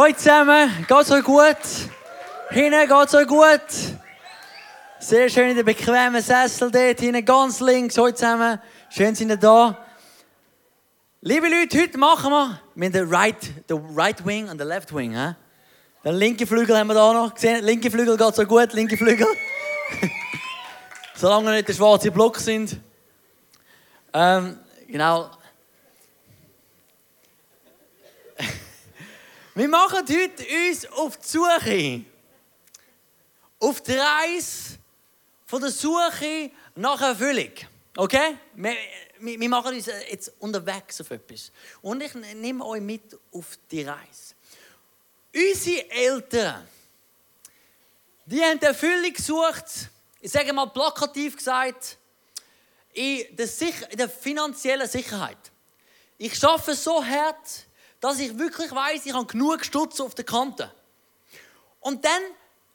Hallo zusammen, geht's euch gut? Hinten geht's euch gut? Sehr schön in der bequemen Sessel dort, hinten ganz links. Hallo zusammen, schön sind ihr da. Liebe Leute, heute machen wir mit der right, the right wing und der left wing. He? Den linken Flügel haben wir da noch gesehen. Linke Flügel geht so gut, linke Flügel. Solange nicht der schwarze Block sind. Ähm, genau, Wir machen heute uns auf die Suche. Auf die Reise von der Suche nach Erfüllung. Okay? Wir, wir, wir machen uns jetzt unterwegs auf etwas. Und ich nehme euch mit auf die Reise. Unsere Eltern, die haben Erfüllung gesucht, ich sage mal plakativ gesagt, in der, in der finanziellen Sicherheit. Ich schaffe so hart, dass ich wirklich weiß, ich habe genug Stutz auf der Kante. Und dann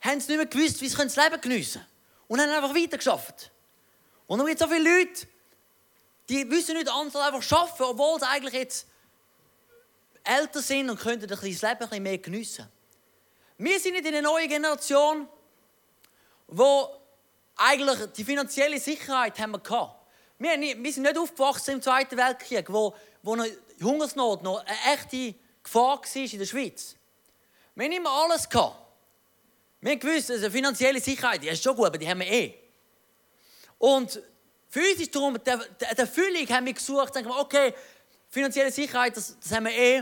haben sie nicht mehr gewusst, wie sie das Leben geniessen können. Und haben einfach weitergeschafft. Und dann gibt es so viele Leute, die wissen nicht anders einfach arbeiten, obwohl sie eigentlich jetzt älter sind und könnten das Leben ein bisschen mehr geniessen. Wir sind nicht in einer neuen Generation, wo eigentlich die finanzielle Sicherheit haben wir gehabt. Wir sind nicht aufgewachsen im Zweiten Weltkrieg, wo, wo Hungersnot noch eine echte Gefahr war in der Schweiz. Wir haben immer alles gehabt. Wir haben gewusst, also finanzielle Sicherheit, die ist schon gut, aber die haben wir eh. Und für uns ist darum, der, der, der Füllung haben wir gesucht, sagen wir, okay, finanzielle Sicherheit, das, das haben wir eh.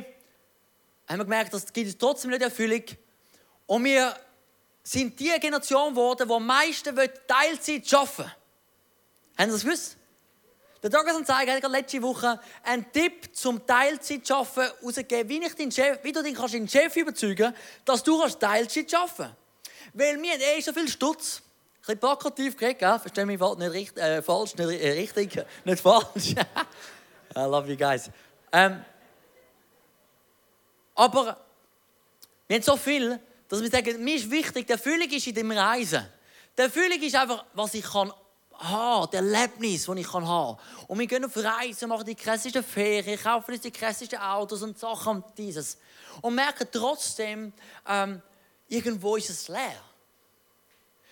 Haben wir gemerkt, das gibt es trotzdem nicht Erfüllung. Und wir sind die Generation geworden, die am meisten Teilzeit arbeiten will. Haben Sie das gewusst? Der Tagesanzeiger hat letzte Woche einen Tipp zum Teilzeitschaffen herausgegeben, wie, ich Chef, wie du den kannst den Chef überzeugen dass du kannst Teilzeit arbeiten Weil wir haben eh so viel Stutz. Ein bisschen plakativ gekriegt, gell? Versteh mich nicht richtig, äh, falsch, nicht äh, richtig, nicht falsch. I love you guys. Ähm, aber wir haben so viel, dass wir sagen, mir ist wichtig, die Erfüllung ist in dem Reisen. Die Erfüllung ist einfach, was ich kann haben, das Erlebnis, das ich haben kann. Und wir gehen auf Reisen, machen die krassesten Ferien, kaufen uns die krassesten Autos und Sachen und dieses. Und merken trotzdem, ähm, irgendwo ist es leer.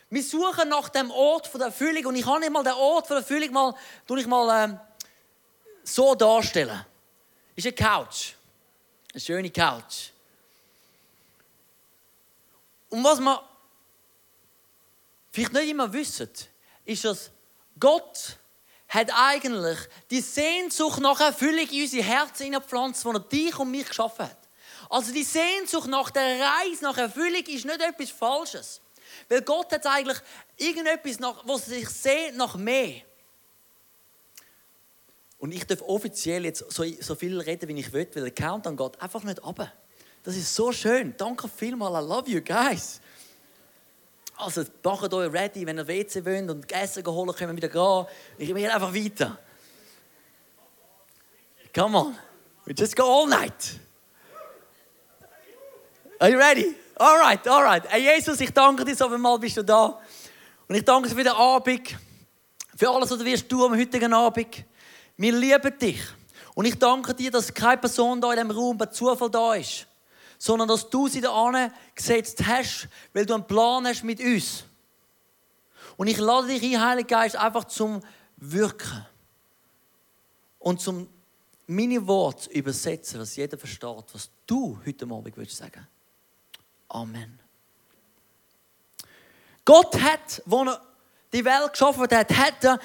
Wir suchen nach dem Ort der Erfüllung und ich kann nicht mal den Ort der Erfüllung mal, ich mal ähm, so darstellen. Ist eine Couch. Eine schöne Couch. Und was wir vielleicht nicht immer wissen, ist, dass Gott hat eigentlich die Sehnsucht nach Erfüllung in unsere Herzen hineingepflanzt, die er dich und mich geschaffen hat. Also die Sehnsucht nach der Reise nach Erfüllung ist nicht etwas Falsches. Weil Gott hat eigentlich irgendetwas, nach, was sich sehnt nach mehr. Und ich darf offiziell jetzt so, so viel reden, wie ich will, weil der Countdown geht einfach nicht ab. Das ist so schön. Danke vielmals. I love you guys. Also macht euch ready, wenn ihr WC wollt und Essen holen, können wir wieder gehen. Ich gehe einfach weiter. Come on. We just go all night. Are you ready? Alright, alright. Hey Jesus, ich danke dir so mal bist du da. Und ich danke dir für den Abend, für alles, was du wirst tun am heutigen Abend. Wir lieben dich. Und ich danke dir, dass keine Person da in diesem Raum bei Zufall da ist sondern dass du sie da gesetzt hast, weil du einen Plan hast mit uns. Und ich lade dich ein, Heiliger Geist, einfach zum Wirken und zum meine Worte übersetzen, dass jeder versteht, was du heute Abend willst sagen. Amen. Gott hat, wo er die Welt geschaffen hat, hat er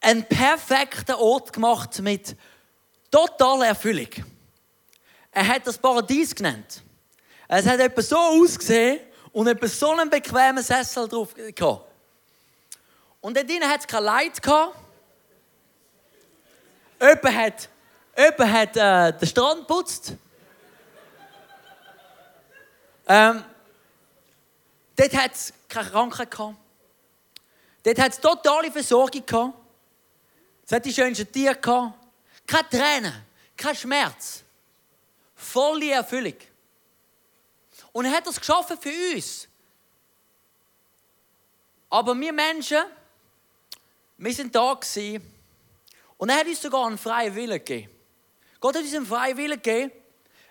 einen perfekten Ort gemacht mit totaler Erfüllung. Er hat das Paradies genannt. Es hat etwas so ausgesehen und etwas so einen bequemen Sessel drauf gehabt. Und dort drinnen hat es kein Leid gehabt. Jemand hat, jemand hat äh, den Strand geputzt. Ähm, dort hat es keine Krankheit gehabt. Dort hat es totale Versorgung gehabt. Es hat die schönsten Tiere gehabt. Keine Tränen, kein Schmerz. Volle Erfüllung. Und er hat das geschaffen für uns. Aber wir Menschen, wir sind da gewesen, und er hat uns sogar einen freien Willen gegeben. Gott hat uns einen freien Willen gegeben,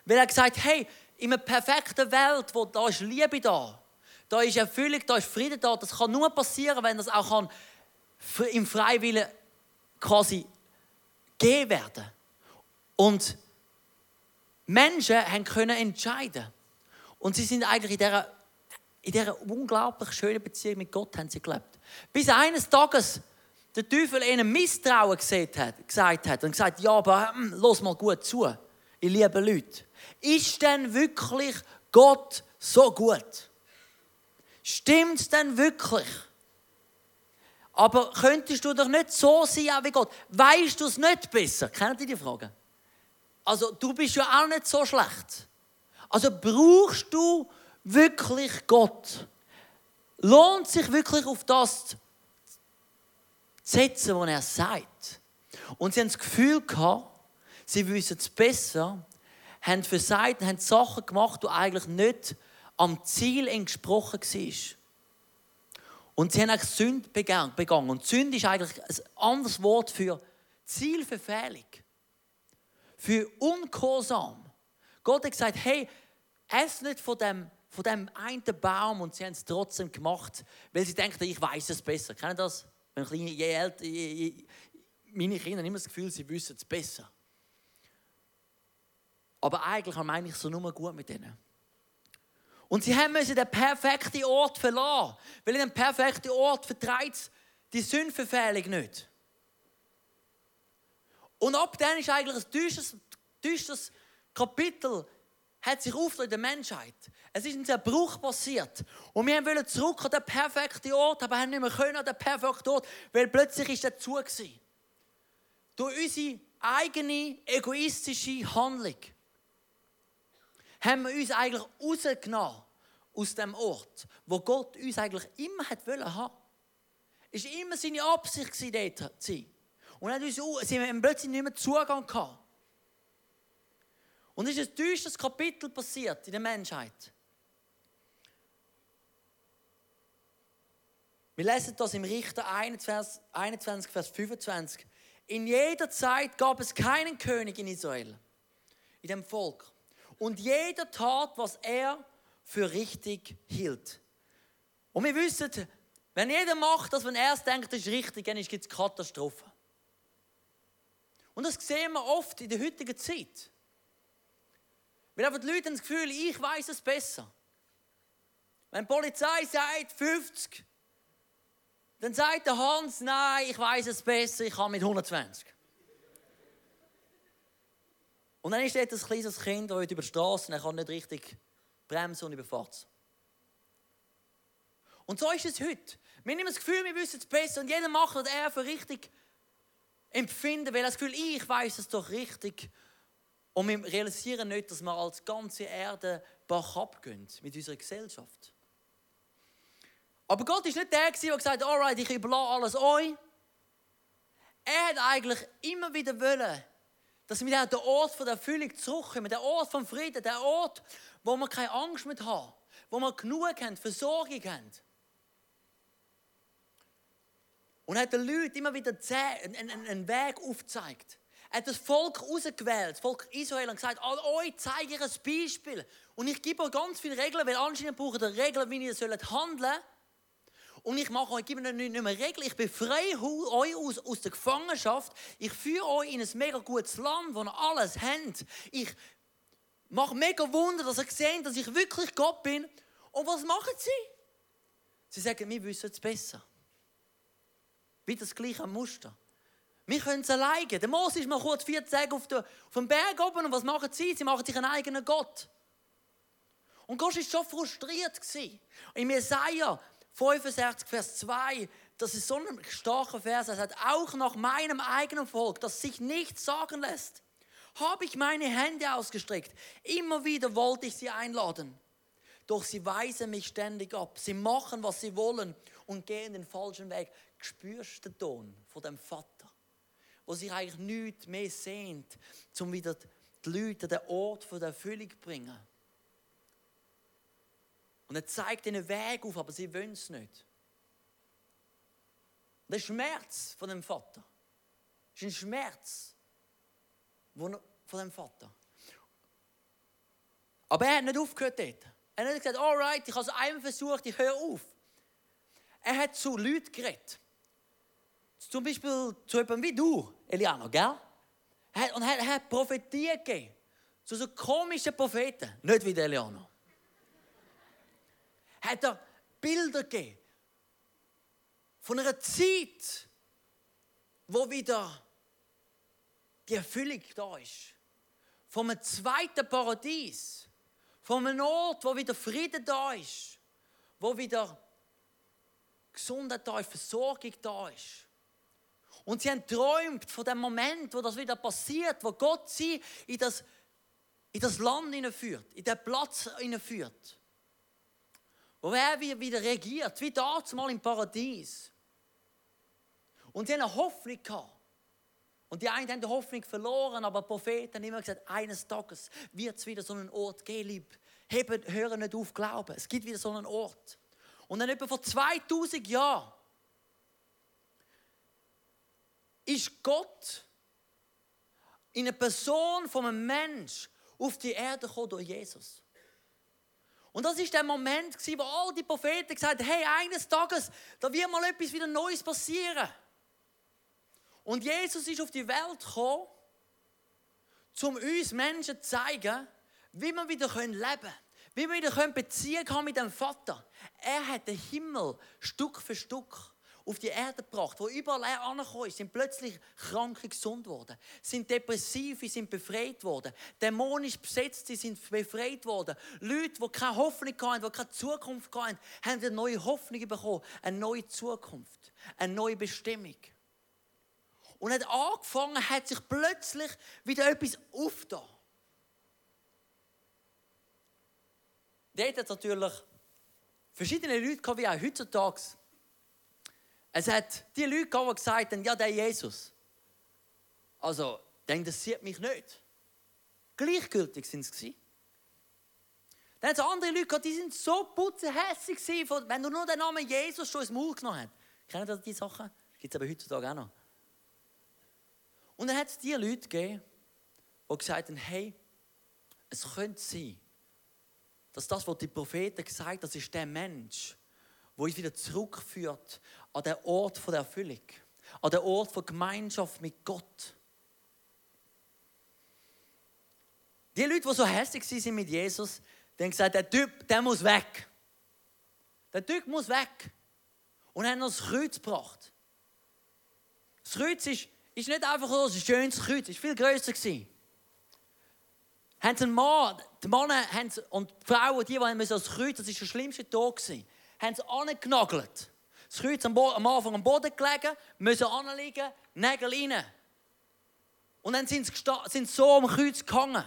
weil er gesagt hat, hey, in einer perfekten Welt, wo da ist Liebe da, da ist Erfüllung, da ist Frieden da, das kann nur passieren, wenn das auch kann, im Freiwillen quasi gegeben werden. Und Menschen können entscheiden. Und sie sind eigentlich in dieser, in dieser unglaublich schönen Beziehung mit Gott haben sie gelebt. Bis eines Tages der Teufel ihnen Misstrauen gesagt hat, gesagt hat und gesagt, ja, aber hm, los mal gut zu, ihr lieben Leute. Ist denn wirklich Gott so gut? Stimmt es denn wirklich? Aber könntest du doch nicht so sein wie Gott? Weißt du es nicht besser? Kennt ihr die Frage? Also, du bist ja auch nicht so schlecht. Also, brauchst du wirklich Gott? Lohnt sich wirklich auf das zu setzen, was er sagt? Und sie haben das Gefühl gehabt, sie wissen es besser, haben versagt, haben Sachen gemacht, die eigentlich nicht am Ziel entsprochen war. Und sie haben eigentlich Sünde begangen. Und Sünde ist eigentlich ein anderes Wort für Zielverfehlung. Für Ungehorsam. Gott hat gesagt, hey, ess nicht von dem, von dem einen Baum und sie haben es trotzdem gemacht, weil sie denken, ich weiß es besser. Kennen das? Wenn kleine, je älter, je, je, meine Kinder haben immer das Gefühl, sie wissen es besser. Aber eigentlich meine ich so nur gut mit ihnen. Und sie haben den perfekten Ort verlassen, weil in dem perfekten Ort vertreibt die Sündverfehlung nicht. Und ab dann ist eigentlich ein düsteres, düsteres Kapitel hat sich aufgetan in der Menschheit. Es ist ein Zerbruch passiert. Und wir wollten zurück an den perfekten Ort, aber haben nicht mehr können an den perfekten Ort, weil plötzlich ist er zu gewesen. Durch unsere eigene egoistische Handlung haben wir uns eigentlich rausgenommen aus dem Ort, wo Gott uns eigentlich immer hat wollen haben. Es war immer seine Absicht, dort zu sein. Und dann haben wir plötzlich nicht mehr Zugang gehabt. Und es ist ein düsteres Kapitel passiert in der Menschheit. Wir lesen das im Richter 21, 21, Vers 25. In jeder Zeit gab es keinen König in Israel, in dem Volk. Und jeder tat, was er für richtig hielt. Und wir wissen, wenn jeder macht das, wenn er es denkt, das ist richtig, dann gibt es Katastrophen. Und das sehen wir oft in der heutigen Zeit. Weil einfach die Leute haben das Gefühl, ich weiß es besser. Wenn die Polizei sagt 50, dann sagt der Hans, nein, ich weiß es besser, ich kann mit 120. Und dann ist dort ein kleines Kind, das über die Straße und er kann nicht richtig bremsen und überfahrt Und so ist es heute. Wir haben das Gefühl, wir wissen es besser und jeder macht, was er für richtig empfindet, weil er das Gefühl, ich weiß es doch richtig. Und wir realisieren nicht, dass wir als ganze Erde bach abgehen mit unserer Gesellschaft. Aber Gott ist nicht der, der gesagt hat, alright, ich überlasse alles euch. Er hat eigentlich immer wieder wollen, dass wir wieder den Ort der Erfüllung zurückkommen, der Ort vom Frieden, der Ort, wo wir keine Angst mehr haben, wo wir genug haben, Versorgung haben. Und er hat den Leuten immer wieder einen Weg aufgezeigt. Hat das Volk ausgewählt, das Volk Israel, und gesagt, an euch zeige ich ein Beispiel. Und ich gebe euch ganz viele Regeln, weil anscheinend braucht ihr Regeln, wie ihr sollt handeln Und ich mache euch, gebe euch nicht mehr Regeln, ich befreie euch aus, aus der Gefangenschaft. Ich führe euch in ein mega gutes Land, wo ihr alles habt. Ich mache mega Wunder, dass ihr seht, dass ich wirklich Gott bin. Und was machen sie? Sie sagen, wir wissen es besser. Wie das gleiche Muster. Wir können es alleine. Der Mose ist mal kurz 40 Tage auf, der, auf dem Berg oben und was machen sie? Sie machen sich einen eigenen Gott. Und Gott war schon frustriert. In Jesaja 65, Vers 2, das ist so ein starker Vers, er sagt, auch nach meinem eigenen Volk, das sich nichts sagen lässt, habe ich meine Hände ausgestreckt. Immer wieder wollte ich sie einladen. Doch sie weisen mich ständig ab. Sie machen, was sie wollen und gehen den falschen Weg. Spürst du den Ton von dem Vater, wo sich eigentlich nichts mehr sehnt, um wieder die Leute an den Ort der Erfüllung zu bringen. Und er zeigt ihnen Weg auf, aber sie wollen es nicht. Der Schmerz von dem Vater ist ein Schmerz von dem Vater. Aber er hat nicht aufgehört dort. Er hat nicht gesagt, alright, ich habe es einmal versucht, ich höre auf. Er hat zu Leuten geredet. Zum Beispiel zu jemandem wie du, Eliano, gell? Und er hat Prophetie gegeben. Zu so komischen Propheten. Nicht wie der Eliano. Hat er Bilder gegeben. Von einer Zeit, wo wieder die Erfüllung da ist. Von einem zweiten Paradies. Von einem Ort, wo wieder Frieden da ist. Wo wieder Gesundheit da ist, Versorgung da ist. Und sie haben träumt von dem Moment, wo das wieder passiert, wo Gott sie in das, in das Land hineinführt, in den Platz hineinführt. Wo er wieder regiert, wie damals mal im Paradies. Und sie haben eine Hoffnung gehabt. Und die einen haben die Hoffnung verloren, aber Propheten haben immer gesagt, eines Tages wird es wieder so einen Ort geben, lieb. Heben, hören nicht auf, glauben. Es gibt wieder so einen Ort. Und dann etwa vor 2000 Jahren ist Gott in einer Person von einem Mensch auf die Erde gekommen durch Jesus. Und das ist der Moment, wo all die Propheten gesagt haben, hey, eines Tages, da wird mal etwas wieder Neues passieren. Und Jesus ist auf die Welt gekommen, um uns Menschen zu zeigen, wie wir wieder leben können. Wie wir wieder Beziehung haben mit dem Vater. Er hat den Himmel Stück für Stück auf die Erde gebracht, wo überall er angekommen ist, sind plötzlich Kranke gesund worden, sind Depressive, sind befreit worden, dämonisch besetzt, sind befreit worden, Leute, die keine Hoffnung hatten, die keine Zukunft hatten, haben eine neue Hoffnung bekommen, eine neue Zukunft, eine neue Bestimmung. Und hat angefangen, hat sich plötzlich wieder etwas aufgetan. Dort hat natürlich verschiedene Leute wie auch heutzutage es hat die Leute gehabt, die gesagt haben, ja, der Jesus. Also, der interessiert mich nicht. Gleichgültig sind sie. Dann hat es andere Leute gehabt, die sind so putzehässig wenn du nur den Namen Jesus schon ins Maul genommen hast. Kennen ihr diese Sachen? Gibt es aber heutzutage auch noch. Und dann hat es die Leute gegeben, die gesagt haben, hey, es könnte sein, dass das, was die Propheten gesagt haben, das ist der Mensch, wo uns wieder zurückführt an den Ort der Erfüllung, an den Ort der Gemeinschaft mit Gott. Die Leute, die so hässlich sind mit Jesus, haben gesagt, der Typ, der muss weg. Der Typ muss weg. Und haben noch das Kreuz gebracht. Das Kreuz ist, ist nicht einfach so ein schönes Kreuz, es war viel grösser. Gewesen. Haben einen Mann, die Männer haben und die Frauen, die, die das Kreuz, das war der schlimmste Tag, gewesen, haben sie angenagelt. Das Kreuz am, am Anfang am Boden gelegen, müssen anliegen, Nägel rein. Und dann sind sie, sind sie so am Kreuz gehangen.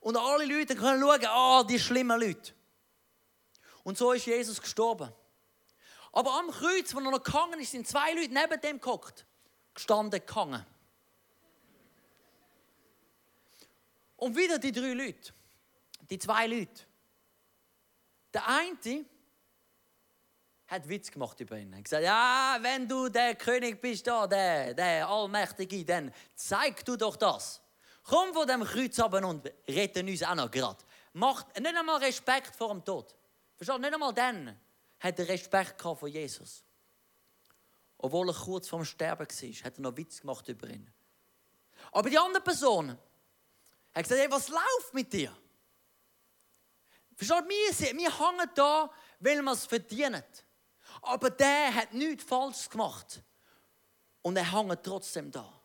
Und alle Leute können schauen, ah, die schlimmen Leute. Und so ist Jesus gestorben. Aber am Kreuz, wo er noch gehangen ist, sind zwei Leute neben dem gehockt. Gestanden, gehangen. Und wieder die drei Leute. Die zwei Leute. Der eine hat Witz gemacht über ihn. Er hat gesagt, ja, wenn du der König bist da, der, der Allmächtige, dann zeig du doch das. Komm von dem Kreuz runter und rette uns auch noch gerade. Macht nicht einmal Respekt vor dem Tod. Verstehst Nicht einmal dann hat er Respekt vor Jesus. Obwohl er kurz vorm Sterben war, hat er noch Witz gemacht über ihn. Aber die andere Person hat gesagt, hey, was läuft mit dir? Versteht, wir, wir hängen da, weil wir es verdienen. Aber der hat nichts falsch gemacht. Und er hängt trotzdem da.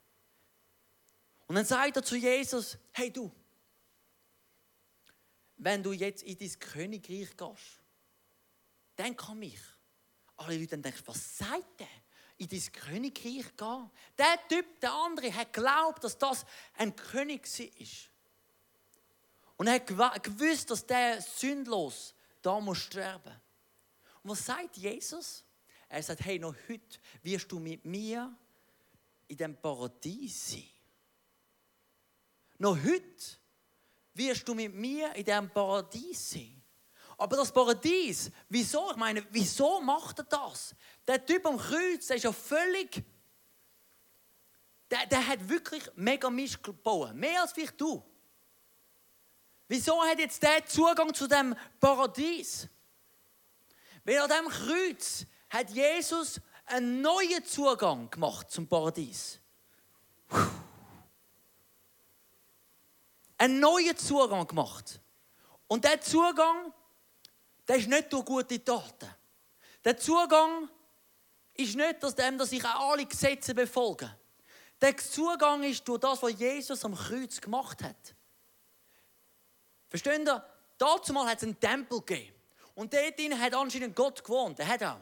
Und dann sagt er zu Jesus, hey du, wenn du jetzt in dein Königreich gehst, dann kann mich. Alle Leute denken, was sagt der? In dein Königreich gehen? Der Typ, der andere, hat geglaubt, dass das ein König ist. Und er hat gewusst, dass der sündlos da muss sterben. Was sagt Jesus? Er sagt, hey, noch heute wirst du mit mir in dem Paradies sein. Noch heute wirst du mit mir in diesem Paradies sein. Aber das Paradies, wieso? Ich meine, wieso macht er das? Der Typ am Kreuz, der ist ja völlig. Der, der hat wirklich mega Mist gebaut. Mehr als vielleicht du. Wieso hat jetzt der Zugang zu dem Paradies? Weil an diesem Kreuz hat Jesus einen neuen Zugang gemacht zum Paradies. Einen neuen Zugang gemacht. Und der Zugang, der ist nicht durch gute Taten. Der Zugang ist nicht aus dem, dass ich auch alle Gesetze befolge. Der Zugang ist durch das, was Jesus am Kreuz gemacht hat. Versteht ihr? Dazu mal hat es einen Tempel gegeben. Und dort hat anscheinend Gott gewohnt. Er hat auch.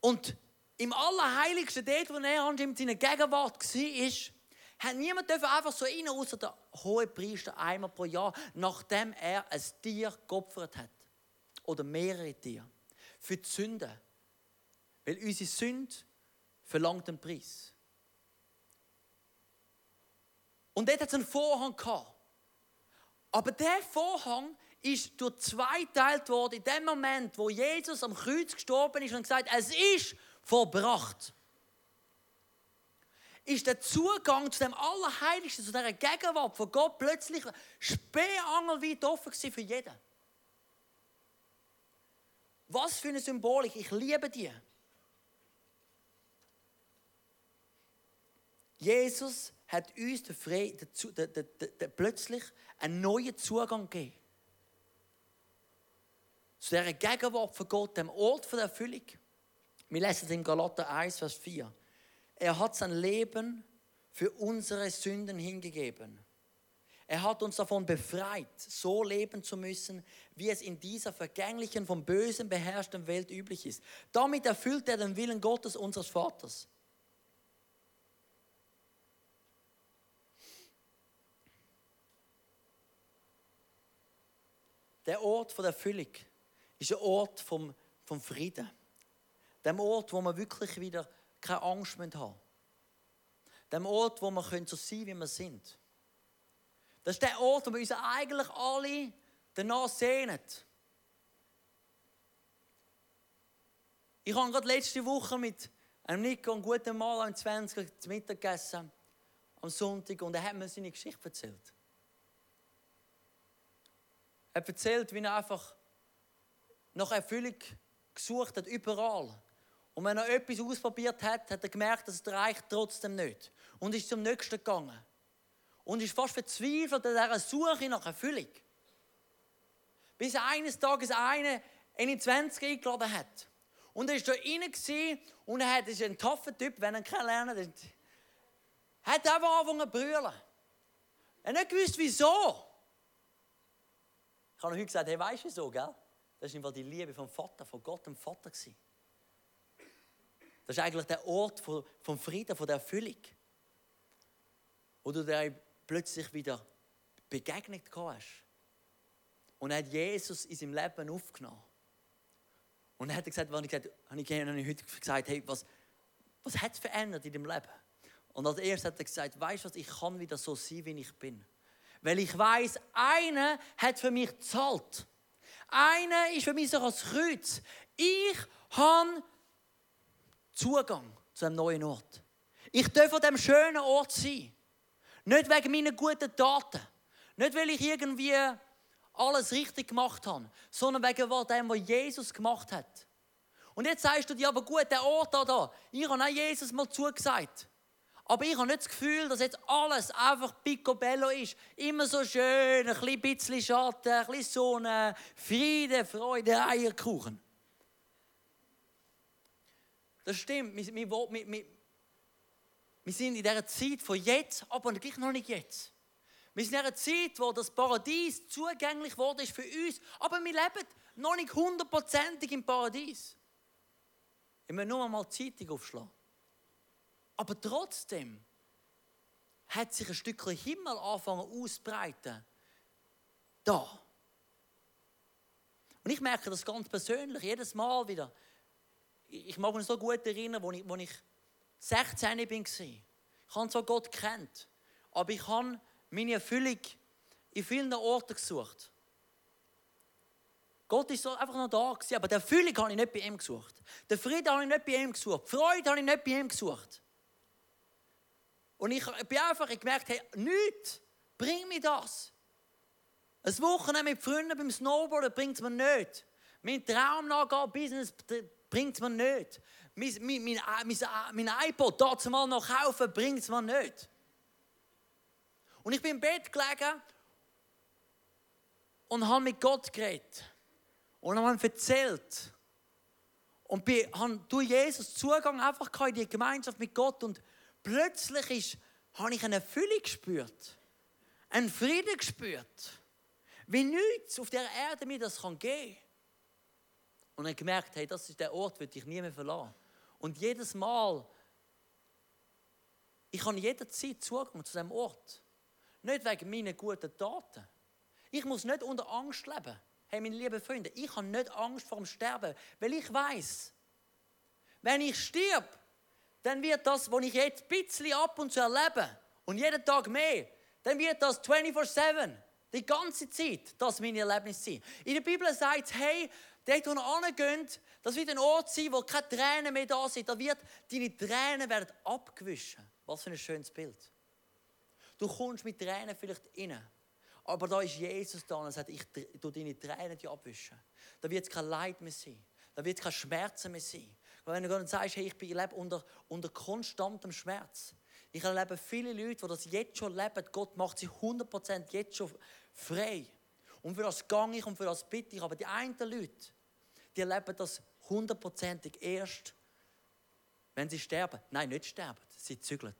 Und im Allerheiligsten, dort, wo er anscheinend in seiner Gegenwart war, hat niemand einfach so rein, außer der hohe Priester einmal pro Jahr, nachdem er ein Tier geopfert hat. Oder mehrere Tiere. Für die Sünde. Weil unsere Sünde verlangt einen Preis. Und dort hat es einen Vorhang gehabt. Aber der Vorhang ist durch zwei geteilt worden in dem Moment, wo Jesus am Kreuz gestorben ist und gesagt, es ist vollbracht. Ist der Zugang zu dem Allerheiligsten, zu dieser Gegenwart von Gott plötzlich spähangelweit offen für jeden. Was für eine Symbolik, ich liebe die. Jesus hat uns den, den, den, plötzlich einen neuen Zugang gegeben. Zu dieser Gegenwart von Gott, dem Ort der Erfüllung. Wir lesen es in Galater 1, Vers 4. Er hat sein Leben für unsere Sünden hingegeben. Er hat uns davon befreit, so leben zu müssen, wie es in dieser vergänglichen, vom Bösen beherrschten Welt üblich ist. Damit erfüllt er den Willen Gottes, unseres Vaters. Der Ort der Erfüllung ist ein Ort vom, vom Frieden. Der Ort, wo wir wirklich wieder keine Angst haben müssen. Der Ort, wo wir so sein können, wie wir sind. Das ist der Ort, wo wir uns eigentlich alle danach sehnen. Ich habe gerade letzte Woche mit einem Nico einen guten Mal am 20 zu Mittag gegessen, am Sonntag, und er hat mir seine Geschichte erzählt. Er hat erzählt, wie er einfach nach Erfüllung gesucht hat, überall. Und wenn er etwas ausprobiert hat, hat er gemerkt, dass es reicht trotzdem nicht. Und ist zum nächsten gegangen. Und ist fast verzweifelt an dieser Suche nach Erfüllung. Bis eines Tages einer in 20 eingeladen hat. Und er war da rein und er hat, ist ein taffer Typ, wenn er ihn kennenlernt, hat einfach angefangen zu brüllen. Er hat nicht gewusst, wieso. Ich habe heute gesagt, hey, weißt du wieso, gell? Das war die Liebe vom Vater, von Gott dem Vater. Das ist eigentlich der Ort vom Frieden, von der Erfüllung. Wo du dir plötzlich wieder begegnet hast. Und hat Jesus in seinem Leben aufgenommen. Und er hat gesagt, wenn ich gesagt habe ich heute gesagt, hey, was, was hat es verändert in deinem Leben? Und als erstes hat er gesagt, weißt du was, ich kann wieder so sein, wie ich bin. Weil ich weiß, einer hat für mich gezahlt. Einer ist für mich so als Kreuz. Ich habe Zugang zu einem neuen Ort. Ich darf an diesem schönen Ort sein. Nicht wegen meiner guten Taten. Nicht, weil ich irgendwie alles richtig gemacht habe, sondern wegen dem, was Jesus gemacht hat. Und jetzt sagst du dir, aber gut, der Ort da, da ich habe auch Jesus mal zugesagt. Aber ich habe nicht das Gefühl, dass jetzt alles einfach picobello ist. Immer so schön, ein bisschen Schatten, ein bisschen Sonne, Friede, Freude, Eierkuchen. Das stimmt. Wir, wir, wir, wir sind in dieser Zeit von jetzt, aber gleich noch nicht jetzt. Wir sind in einer Zeit, wo das Paradies zugänglich wurde ist für uns, aber wir leben noch nicht hundertprozentig im Paradies. Ich muss nur mal die Zeitung aufschlagen. Aber trotzdem hat sich ein Stückchen Himmel angefangen auszubreiten. Da. Und ich merke das ganz persönlich, jedes Mal wieder. Ich mag mich so gut erinnern, als ich, als ich 16 war. Ich habe zwar Gott kennt, aber ich habe meine Erfüllung in vielen Orten gesucht. Gott ist so einfach noch da gewesen, aber die Erfüllung habe ich nicht bei ihm gesucht. Den Frieden habe ich nicht bei ihm gesucht. Die Freude habe ich nicht bei ihm gesucht. Und ich bin einfach gemerkt, hey, nichts bringt mir das. Ein Wochenende mit Freunden beim Snowboarden bringt es mir nicht. Mein Traum Business bringt es mir nicht. Mein, mein, mein, mein, mein iPod dort mal noch kaufen, bringt es mir nicht. Und ich bin im Bett gelegen und habe mit Gott geredet. Und habe ihm erzählt. Und habe durch Jesus Zugang einfach in die Gemeinschaft mit Gott. Und plötzlich ist, habe ich eine Erfüllung gespürt. Einen Frieden gespürt. Wie nichts auf der Erde mir das kann geben Und habe gemerkt, hey, das ist der Ort, den ich nie mehr verlassen. Und jedes Mal, ich habe jederzeit Zugang zu diesem Ort. Nicht wegen meiner guten Taten. Ich muss nicht unter Angst leben. Hey, meine lieben Freunde, ich habe nicht Angst vor dem Sterben, weil ich weiß, wenn ich stirb, dann wird das, was ich jetzt ein bisschen ab und zu erlebe, und jeden Tag mehr, dann wird das 24-7, die ganze Zeit, das meine Erlebnis sein. In der Bibel sagt es, hey, dort, wo ihr hingeht, das wird ein Ort sein, wo keine Tränen mehr da sind. Da wird deine Tränen werden abgewischt. Was für ein schönes Bild. Du kommst mit Tränen vielleicht rein. Aber da ist Jesus da und er sagt, ich tu deine Tränen die abwischen. Da wird es kein Leid mehr sein. Da wird es kein Schmerzen mehr sein. Wenn du dann sagst, hey, ich lebe unter, unter konstantem Schmerz. Ich erlebe viele Leute, die das jetzt schon leben. Gott macht sie 100% jetzt schon frei. Und für das gang ich und für das bitte ich. Aber die einen Leute, die erleben das hundertprozentig erst, wenn sie sterben. Nein, nicht sterben, sie zügeln.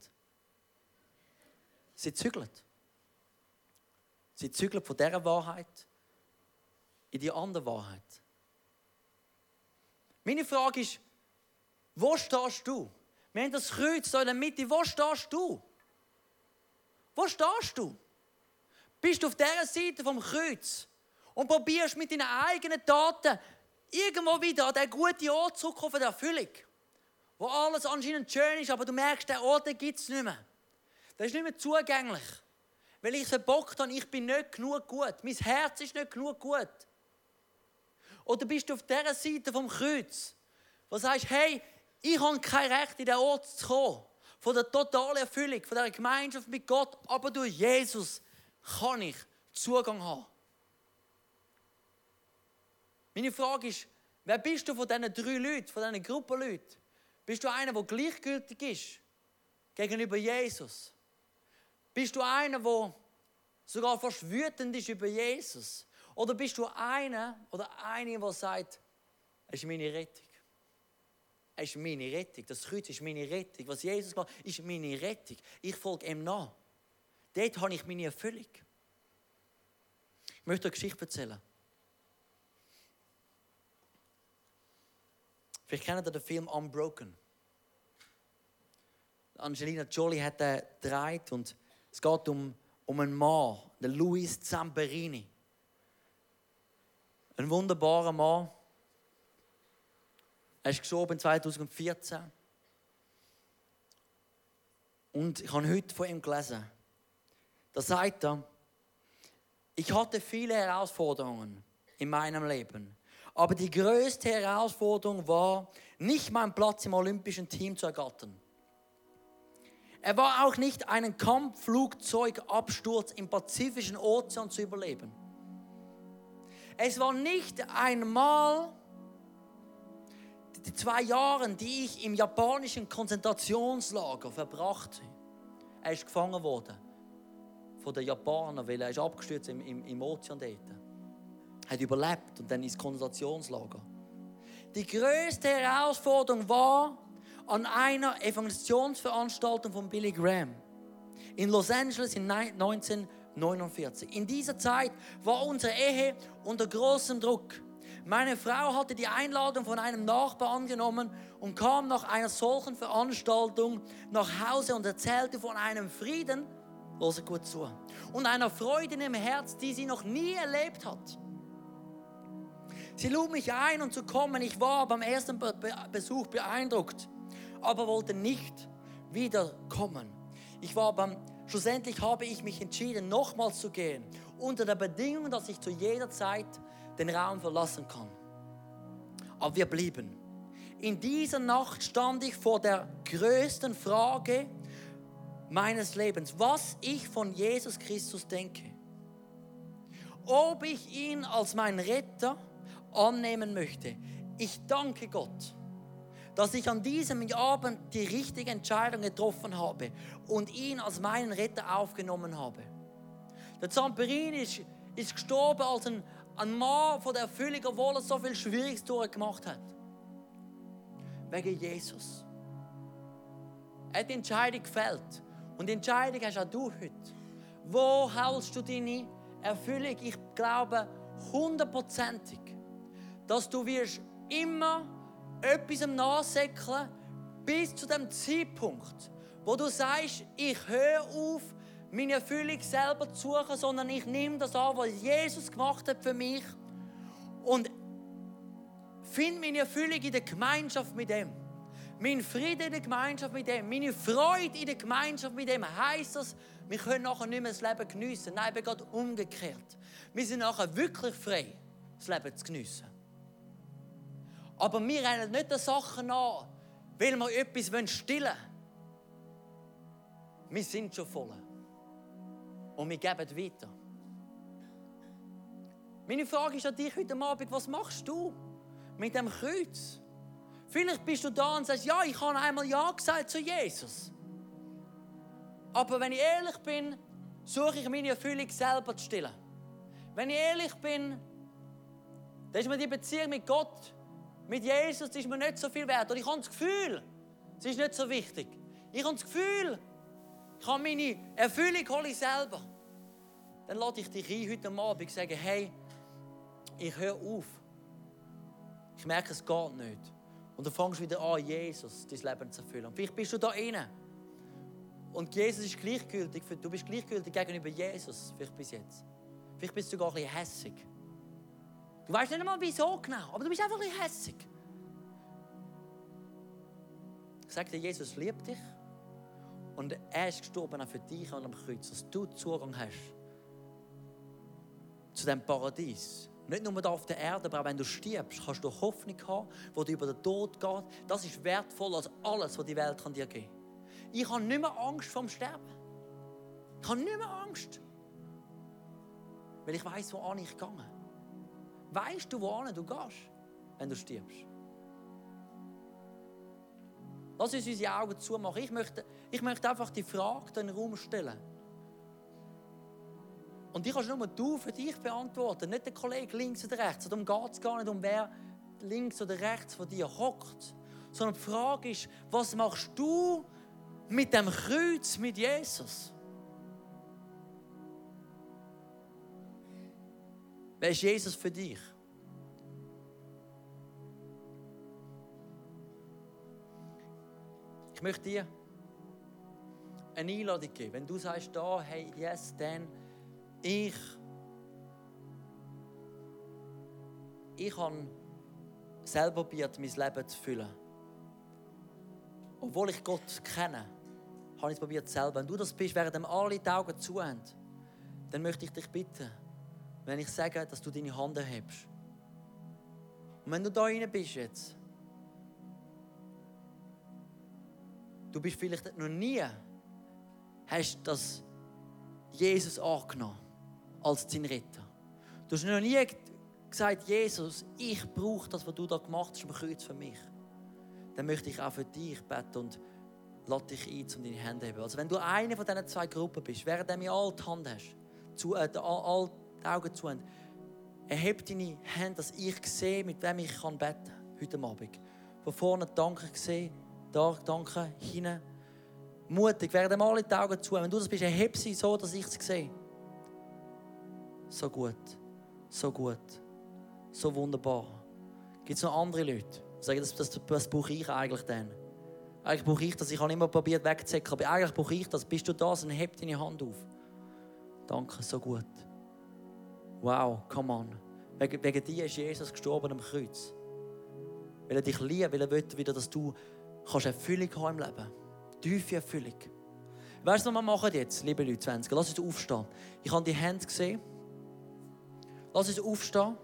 Sie zügeln. Sie zügeln von dieser Wahrheit in die andere Wahrheit. Meine Frage ist, wo stehst du? Wir haben das Kreuz da in der Mitte. Wo stehst du? Wo stehst du? Bist du auf dieser Seite vom Kreuz und probierst mit deinen eigenen Taten irgendwo wieder an den guten Ort zurückzukommen der Erfüllung, wo alles anscheinend schön ist, aber du merkst, der Ort gibt es nicht mehr. Das ist nicht mehr zugänglich. Weil ich verbockt habe, ich bin nicht genug gut. Mein Herz ist nicht genug gut. Oder bist du auf dieser Seite vom Kreuz, wo du sagst, hey, ich habe kein Recht, in den Ort zu kommen. Von der totalen Erfüllung, von der Gemeinschaft mit Gott. Aber durch Jesus kann ich Zugang haben. Meine Frage ist, wer bist du von diesen drei Leuten, von diesen Gruppenleuten? Bist du einer, der gleichgültig ist gegenüber Jesus? Bist du einer, der sogar fast wütend ist über Jesus? Oder bist du einer oder eine, der sagt, es ist meine Rettung? Es ist meine Rettung. Das Kreuz ist meine Rettung. Was Jesus gemacht hat, ist meine Rettung. Ich folge ihm nach. Dort habe ich meine Erfüllung. Ich möchte eine Geschichte erzählen. Vielleicht kennt ihr den Film Unbroken. Angelina Jolie hat den gedreht und es geht um, um einen Mann, den Luis Zamperini. Ein wunderbarer Mann. Er ist gestorben 2014. Und ich habe heute von ihm gelesen. Da sagt er, ich hatte viele Herausforderungen in meinem Leben, Aber die größte Herausforderung war, nicht meinen Platz im olympischen Team zu ergattern. Er war auch nicht einen Kampfflugzeugabsturz im Pazifischen Ozean zu überleben. Es war nicht einmal die zwei Jahre, die ich im japanischen Konzentrationslager verbrachte. Er ist gefangen worden von den Japanern, weil er ist abgestürzt im, im, im Ozean dort. Er hat überlebt und dann ins Konzentrationslager. Die größte Herausforderung war an einer Evangelisationsveranstaltung von Billy Graham in Los Angeles in 1949. In dieser Zeit war unsere Ehe unter großem Druck. Meine Frau hatte die Einladung von einem Nachbar angenommen und kam nach einer solchen Veranstaltung nach Hause und erzählte von einem Frieden, Hört gut zu. Und einer Freude im Herz, die sie noch nie erlebt hat. Sie lud mich ein, um zu kommen. Ich war beim ersten Besuch beeindruckt, aber wollte nicht wiederkommen. Ich war beim, schlussendlich habe ich mich entschieden, nochmals zu gehen, unter der Bedingung, dass ich zu jeder Zeit den Raum verlassen kann. Aber wir blieben. In dieser Nacht stand ich vor der größten Frage, meines Lebens, was ich von Jesus Christus denke. Ob ich ihn als meinen Retter annehmen möchte. Ich danke Gott, dass ich an diesem Abend die richtige Entscheidung getroffen habe und ihn als meinen Retter aufgenommen habe. Der Zamperin ist, ist gestorben als ein, ein Mann von der Erfüllung, obwohl er so viel Schwieriges durchgemacht hat. Wegen Jesus. Er hat die Entscheidung gefällt. Und die Entscheidung hast auch du heute. Wo hältst du deine Erfüllung? Ich glaube hundertprozentig, dass du wirst immer etwas nachsäckeln bis zu dem Zeitpunkt, wo du sagst, ich höre auf, meine Erfüllung selber zu suchen, sondern ich nehme das an, was Jesus gemacht hat für mich und finde meine Erfüllung in der Gemeinschaft mit ihm. Mein Frieden in der Gemeinschaft mit ihm, meine Freude in der Gemeinschaft mit ihm, heisst das, wir können nachher nicht mehr das Leben geniessen. Nein, eben gerade umgekehrt. Wir sind nachher wirklich frei, das Leben zu geniessen. Aber wir rennen nicht den Sachen an, weil wir etwas stillen wollen. Wir sind schon voll. Und wir geben weiter. Meine Frage ist an dich heute Abend, was machst du mit dem Kreuz? Vielleicht bist du da und sagst, ja, ich habe einmal Ja gesagt zu Jesus. Aber wenn ich ehrlich bin, suche ich meine Erfüllung selber zu stillen. Wenn ich ehrlich bin, dann ist mir die Beziehung mit Gott, mit Jesus, ist mir nicht so viel wert. Und ich habe das Gefühl, es ist nicht so wichtig. Ich habe das Gefühl, habe meine Erfüllung hole ich selber. Dann lade ich dich ein, heute Abend und sage, hey, ich höre auf. Ich merke, es geht nicht. Und du fängst wieder an, Jesus dein Leben zu erfüllen. Und vielleicht bist du da inne. Und Jesus ist gleichgültig. Für, du bist gleichgültig gegenüber Jesus, vielleicht bis jetzt. Vielleicht bist du sogar ein bisschen hässig. Du weißt nicht einmal wieso genau, aber du bist einfach ein bisschen hässig. Ich sage dir, Jesus liebt dich. Und er ist gestorben auch für dich an dem Kreuz, dass du Zugang hast zu dem Paradies nicht nur da auf der Erde, aber auch wenn du stirbst, kannst du Hoffnung haben, die über den Tod geht. Das ist wertvoller als alles, was die Welt dir geben kann. Ich habe nicht mehr Angst vor dem Sterben. Ich habe nicht mehr Angst. Weil ich weiß, wo ich gehe. Weißt du, wo du gehst, wenn du stirbst? Lass uns unsere Augen zumachen. Ich möchte, ich möchte einfach die Frage in den Raum stellen. Und die kannst nur du für dich beantworten, nicht der Kollege links oder rechts. Darum geht es gar nicht um wer links oder rechts von dir hockt. Sondern die Frage ist, was machst du mit dem Kreuz mit Jesus? Wer ist Jesus für dich? Möchte dir eine Einladung geben. Wenn du sagst, da, hey, yes, dann ich, ich habe selber probiert, mein Leben zu füllen. Obwohl ich Gott kenne, habe ich es probiert selber. Wenn du das bist, während alle die Augen zu haben, dann möchte ich dich bitten, wenn ich sage, dass du deine Hand erhebst. Und wenn du da rein bist jetzt, du bist vielleicht noch nie, hast das Jesus angenommen als dein Retter. Du hast noch nie gesagt, Jesus, ich brauche das, was du da gemacht hast, am Kreuz für mich. Dann möchte ich auch für dich beten und lade dich ein, um deine Hände zu heben. Also wenn du eine von diesen zwei Gruppen bist, während du all die Hand hast, zu, äh, all, die Augen zu haben, erhebe deine Hände, dass ich sehe, mit wem ich kann beten kann, heute Abend. Von vorne danke ich sehe, da danke, hinten. Mutig, während alle die Augen zu Wenn du das bist, erhebe sie so, dass ich es sehe. So gut, so gut, so wunderbar. Gibt es noch andere Leute, die sagen, das, das, das brauche ich eigentlich dann? Eigentlich brauche ich das. Ich habe immer probiert wegzuzecken, aber eigentlich brauche ich das. Bist du da, dann heb deine Hand auf. Danke, so gut. Wow, come on. Wegen, wegen dir ist Jesus gestorben am Kreuz. Weil er dich liebt, weil er will wieder, dass du kannst Erfüllung haben im Leben. Tiefe Erfüllung. Weißt du, was wir machen jetzt, liebe Leute, 20? Lass uns aufstehen. Ich habe die Hände gesehen. Lass uns aufstehen.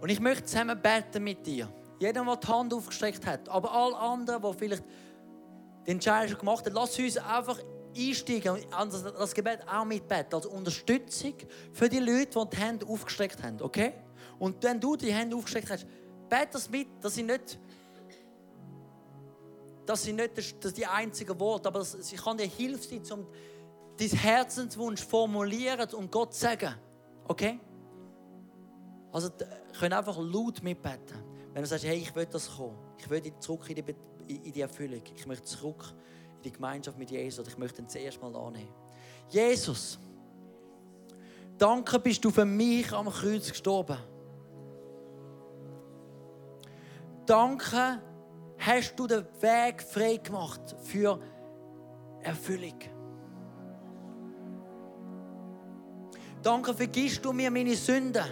Und ich möchte zusammen beten mit dir. Jeder, der die Hand aufgestreckt hat, aber alle anderen, die vielleicht den Entscheidung schon gemacht haben, lass uns einfach einsteigen und das Gebet auch mitbeten, als Unterstützung für die Leute, die die Hände aufgestreckt haben, okay? Und wenn du die Hände aufgestreckt hast, bete das mit, dass sie nicht das sind nicht das, die einzigen Worte, aber sie kann dir helfen, um dein Herzenswunsch formulieren und Gott sagen. Okay? Also, können einfach laut mitbeten. Wenn du sagst, hey, ich will das kommen, ich will zurück in die, in die Erfüllung, ich möchte zurück in die Gemeinschaft mit Jesus ich möchte ihn zuerst mal annehmen. Jesus, danke bist du für mich am Kreuz gestorben. Danke hast du den Weg frei gemacht für Erfüllung. Danke, vergisst du mir meine Sünden.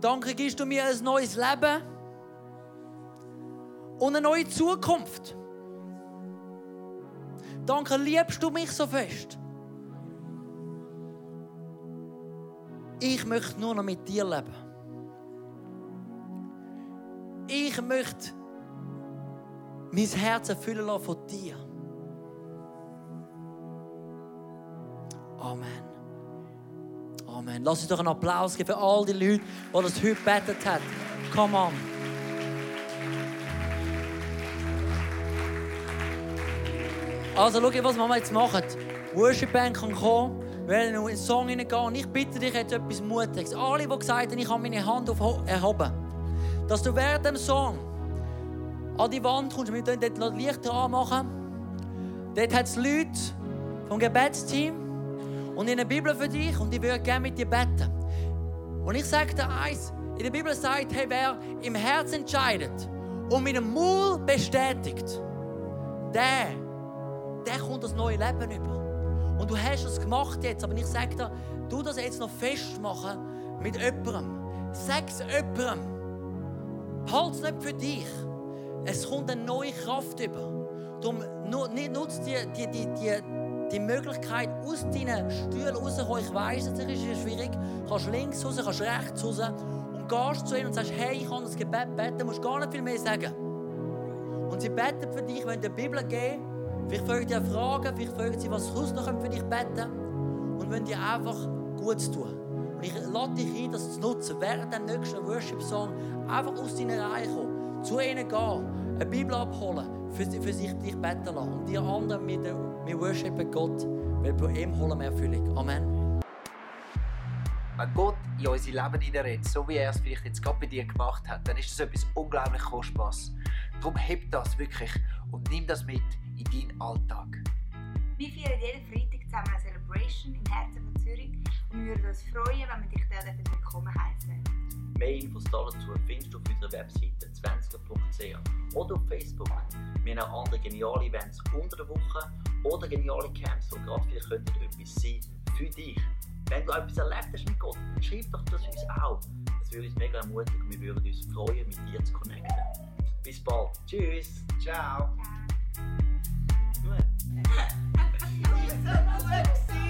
Danke, gibst du mir ein neues Leben und eine neue Zukunft. Danke, liebst du mich so fest. Ich möchte nur noch mit dir leben. Ich möchte mein Herz erfüllen lassen von dir. Amen. Amen. Lass uns doch einen Applaus geben für all die Leute, die das heute gebetet haben. Come on. Also, schau, was wir jetzt machen. Worship Band kann kommen, wir werden in den Song hineingehen und ich bitte dich jetzt etwas Mutiges. Alle, die gesagt haben, ich habe meine Hand erhoben, dass du während dem Song an die Wand kommst, wir dort Lichter anmachen. Dort hat es Leute vom Gebetsteam, und in der Bibel für dich und ich würde gerne mit dir beten. Und ich sage dir eins, in der Bibel sagt, hey, wer im Herz entscheidet und mit dem Mund bestätigt, der, der kommt das neue Leben über. Und du hast es gemacht jetzt, aber ich sage dir, du das jetzt noch festmachen mit jemandem. Sag es jemandem. Halt es nicht für dich. Es kommt eine neue Kraft über. Darum nutzt die, die, die, die die Möglichkeit, aus deinen Stühlen rauszukommen. Ich weiss, es ist schwierig. Du kannst links raus, kannst rechts raus. Und gehst zu ihnen und sagst, hey, ich kann das Gebet beten. Du musst gar nicht viel mehr sagen. Und sie beten für dich, wenn die Bibel geben. Vielleicht fragen sie Fragen, vielleicht fragen sie, was sonst für dich beten Und wenn dir einfach gut tun. Ich lade dich ein, das zu nutzen, während dem nächsten Worship-Song einfach aus deiner Reihe kommen, zu ihnen gehen, eine Bibel abholen, für, für sich dich beten lassen. Und die anderen, wir, wir worshipen Gott, weil bei ihm holen wir Erfüllung. Amen. Wenn Gott in unser Leben hineinredet, so wie er es vielleicht jetzt gerade bei dir gemacht hat, dann ist das etwas unglaublich Kostbares. Darum heb das wirklich und nimm das mit in deinen Alltag. Wir feiern jeden Freitag zusammen eine Celebration im Herzen von Zürich würden uns freuen, wenn wir dich dort willkommen heißen. Mehr Infos dazu findest du auf unserer Webseite zwanziger.ch oder auf Facebook. Wir haben auch andere geniale Events unter der Woche oder geniale Camps, wo gerade viel könnten etwas sein für dich. Wenn du etwas erlebt hast mit Gott, dann schreib doch das uns auch. Das würde uns mega ermutigen und wir würden uns freuen, mit dir zu connecten. Bis bald. Tschüss. Ciao. Ciao.